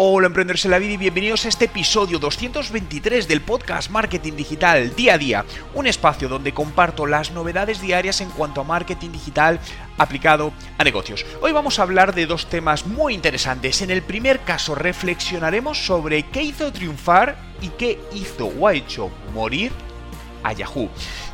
Hola emprendedores en la vida y bienvenidos a este episodio 223 del podcast Marketing Digital Día a Día, un espacio donde comparto las novedades diarias en cuanto a marketing digital aplicado a negocios. Hoy vamos a hablar de dos temas muy interesantes. En el primer caso reflexionaremos sobre qué hizo triunfar y qué hizo o ha hecho morir a Yahoo.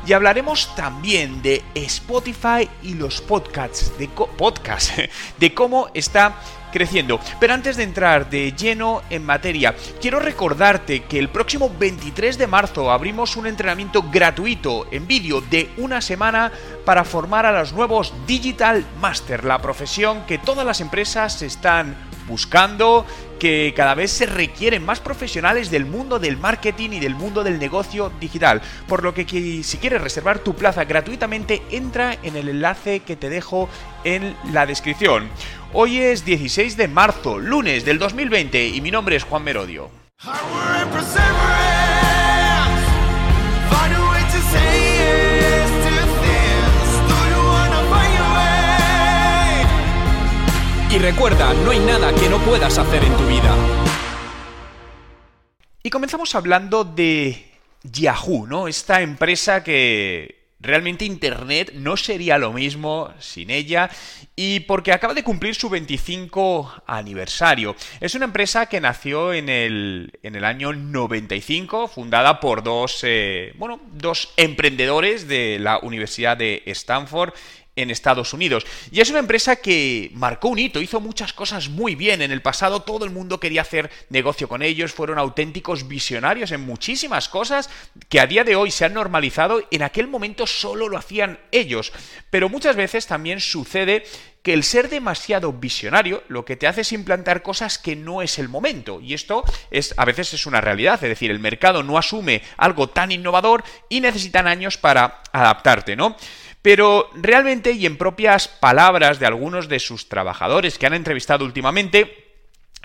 Y hablaremos también de Spotify y los podcasts, de, podcast, de cómo está creciendo. Pero antes de entrar de lleno en materia, quiero recordarte que el próximo 23 de marzo abrimos un entrenamiento gratuito en vídeo de una semana para formar a los nuevos Digital Master, la profesión que todas las empresas están buscando, que cada vez se requieren más profesionales del mundo del marketing y del mundo del negocio digital. Por lo que si quieres reservar tu plaza gratuitamente, entra en el enlace que te dejo en la descripción. Hoy es 16 de marzo, lunes del 2020 y mi nombre es Juan Merodio. Recuerda, no hay nada que no puedas hacer en tu vida. Y comenzamos hablando de Yahoo, ¿no? Esta empresa que realmente Internet no sería lo mismo sin ella y porque acaba de cumplir su 25 aniversario. Es una empresa que nació en el, en el año 95, fundada por dos, eh, bueno, dos emprendedores de la Universidad de Stanford en Estados Unidos. Y es una empresa que marcó un hito, hizo muchas cosas muy bien. En el pasado todo el mundo quería hacer negocio con ellos, fueron auténticos visionarios en muchísimas cosas que a día de hoy se han normalizado, en aquel momento solo lo hacían ellos. Pero muchas veces también sucede que el ser demasiado visionario lo que te hace es implantar cosas que no es el momento. Y esto es a veces es una realidad, es decir, el mercado no asume algo tan innovador y necesitan años para adaptarte, ¿no? Pero realmente, y en propias palabras de algunos de sus trabajadores que han entrevistado últimamente,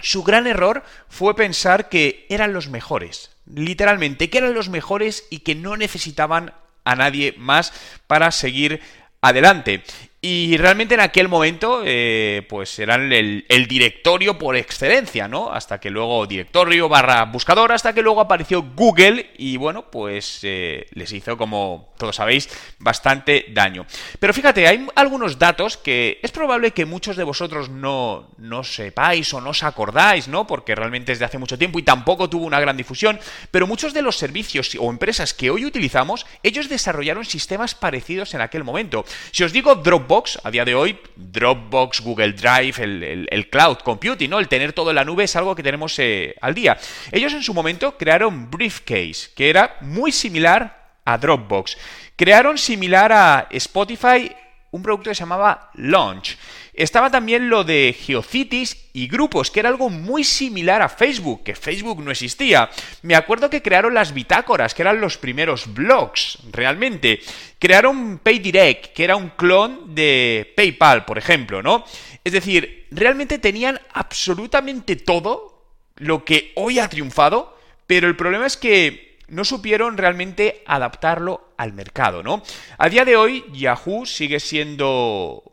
su gran error fue pensar que eran los mejores. Literalmente, que eran los mejores y que no necesitaban a nadie más para seguir adelante. Y realmente en aquel momento, eh, pues eran el, directorio por excelencia, ¿no? Hasta que luego directorio barra buscador, hasta que luego apareció Google y bueno, pues eh, les hizo, como todos sabéis, bastante daño. Pero fíjate, hay algunos datos que es probable que muchos de vosotros no, no sepáis o no os acordáis, ¿no? Porque realmente es de hace mucho tiempo y tampoco tuvo una gran difusión, pero muchos de los servicios o empresas que hoy utilizamos, ellos desarrollaron sistemas parecidos en aquel momento. Si os digo Dropbox, a día de hoy, Dropbox, Google Drive, el, cloud computing, ¿no? El tener todo en la nube es algo que tenemos eh, al día. Ellos en su momento crearon Briefcase, que era muy similar a Dropbox. Crearon similar a Spotify un producto que se llamaba Launch. Estaba también lo de Geocities y grupos, que era algo muy similar a Facebook, que Facebook no existía. Me acuerdo que crearon las bitácoras, que eran los primeros blogs, realmente. Crearon PayDirect, que era un clon de PayPal, por ejemplo, ¿no? Es decir, realmente tenían absolutamente todo lo que hoy ha triunfado, pero el problema es que no supieron realmente adaptarlo al mercado, ¿no? A día de hoy, Yahoo sigue siendo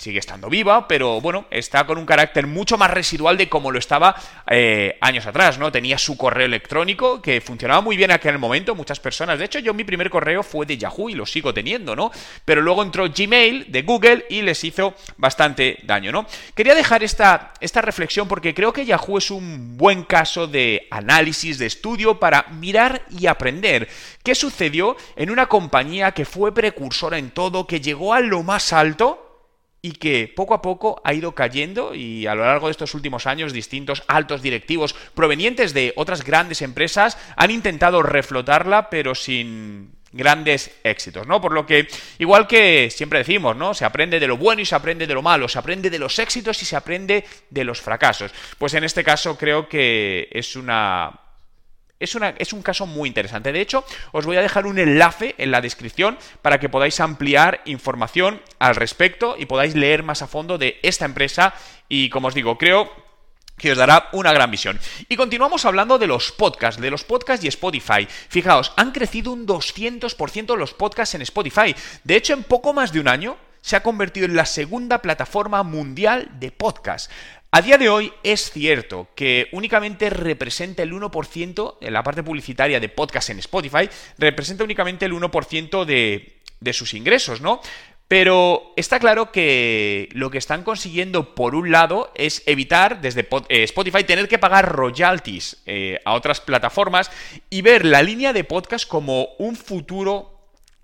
sigue estando viva, pero bueno, está con un carácter mucho más residual de como lo estaba eh, años atrás, ¿no? Tenía su correo electrónico que funcionaba muy bien en aquel momento, muchas personas. De hecho, yo mi primer correo fue de Yahoo y lo sigo teniendo, ¿no? Pero luego entró Gmail de Google y les hizo bastante daño, ¿no? Quería dejar esta, esta reflexión porque creo que Yahoo es un buen caso de análisis, de estudio para mirar y aprender qué sucedió en una compañía que fue precursora en todo, que llegó a lo más alto y que poco a poco ha ido cayendo y a lo largo de estos últimos años distintos altos directivos provenientes de otras grandes empresas han intentado reflotarla pero sin grandes éxitos, ¿no? Por lo que, igual que siempre decimos, ¿no? Se aprende de lo bueno y se aprende de lo malo, se aprende de los éxitos y se aprende de los fracasos. Pues en este caso creo que es una es, es, un caso muy interesante. De hecho, os voy a dejar un enlace en la descripción para que podáis ampliar información al respecto y podáis leer más a fondo de esta empresa. Y como os digo, creo que os dará una gran visión. Y continuamos hablando de los podcasts, de los podcasts y Spotify. Fijaos, han crecido un 200% los podcasts en Spotify. De hecho, en poco más de un año se ha convertido en la segunda plataforma mundial de podcasts. A día de hoy es cierto que únicamente representa el 1% en la parte publicitaria de podcast en Spotify, representa únicamente el 1% de, de sus ingresos, ¿no? Pero está claro que lo que están consiguiendo, por un lado, es evitar desde eh, Spotify tener que pagar royalties eh, a otras plataformas y ver la línea de podcast como un futuro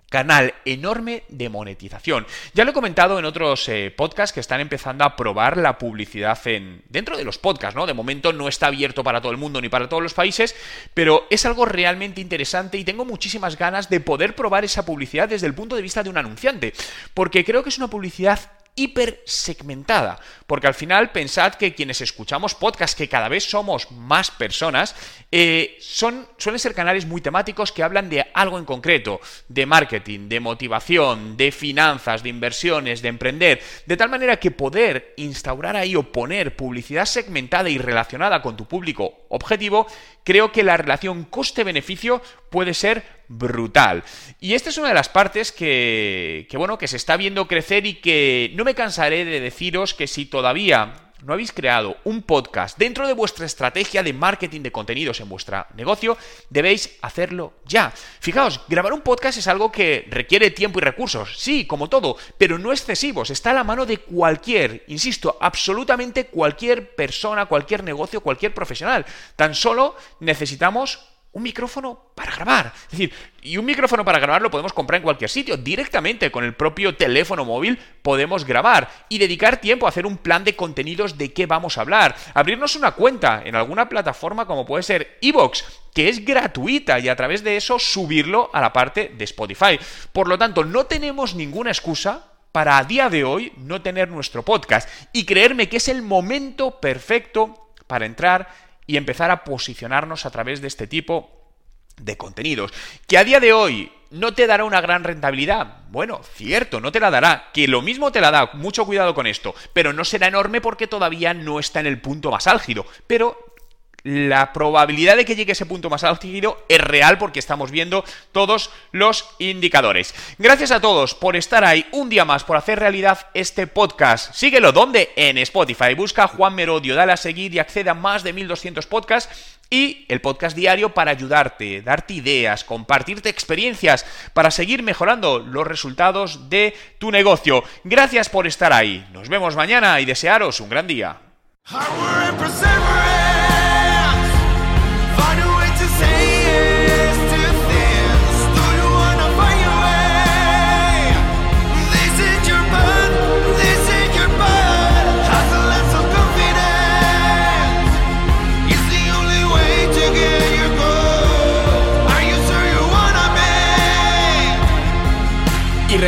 canal enorme de monetización. Ya lo he comentado en otros eh, podcasts que están empezando a probar la publicidad en dentro de los podcasts, ¿no? De momento no está abierto para todo el mundo ni para todos los países, pero es algo realmente interesante y tengo muchísimas ganas de poder probar esa publicidad desde el punto de vista de un anunciante, porque creo que es una publicidad hiper segmentada. Porque al final pensad que quienes escuchamos podcasts, que cada vez somos más personas, eh, son, suelen ser canales muy temáticos que hablan de algo en concreto, de marketing, de motivación, de finanzas, de inversiones, de emprender, de tal manera que poder instaurar ahí o poner publicidad segmentada y relacionada con tu público objetivo, creo que la relación coste-beneficio puede ser brutal. Y esta es una de las partes que, bueno, que se está viendo crecer y que no me cansaré de deciros que si todavía no habéis creado un podcast dentro de vuestra estrategia de marketing de contenidos en vuestro negocio, debéis hacerlo ya. Fijaos, grabar un podcast es algo que requiere tiempo y recursos, sí, como todo, pero no excesivos, está a la mano de cualquier, insisto, absolutamente cualquier persona, cualquier negocio, cualquier profesional. Tan solo necesitamos un micrófono para grabar. Es decir, y un micrófono para grabar lo podemos comprar en cualquier sitio. Directamente con el propio teléfono móvil podemos grabar y dedicar tiempo a hacer un plan de contenidos de qué vamos a hablar. Abrirnos una cuenta en alguna plataforma como puede ser Evox, que es gratuita y a través de eso subirlo a la parte de Spotify. Por lo tanto, no tenemos ninguna excusa para a día de hoy no tener nuestro podcast y creerme que es el momento perfecto para entrar y empezar a posicionarnos a través de este tipo de contenidos. Que a día de hoy no te dará una gran rentabilidad. Bueno, cierto, no te la dará. Que lo mismo te la da, mucho cuidado con esto. Pero no será enorme porque todavía no está en el punto más álgido. Pero la probabilidad de que llegue ese punto más álgido es real porque estamos viendo todos los indicadores. Gracias a todos por estar ahí un día más, por hacer realidad este podcast. Síguelo, ¿dónde? En Spotify. Busca Juan Merodio, dale a seguir y accede a más de 1200 podcasts y el podcast diario para ayudarte, darte ideas, compartirte experiencias para seguir mejorando los resultados de tu negocio. Gracias por estar ahí. Nos vemos mañana y desearos un gran día.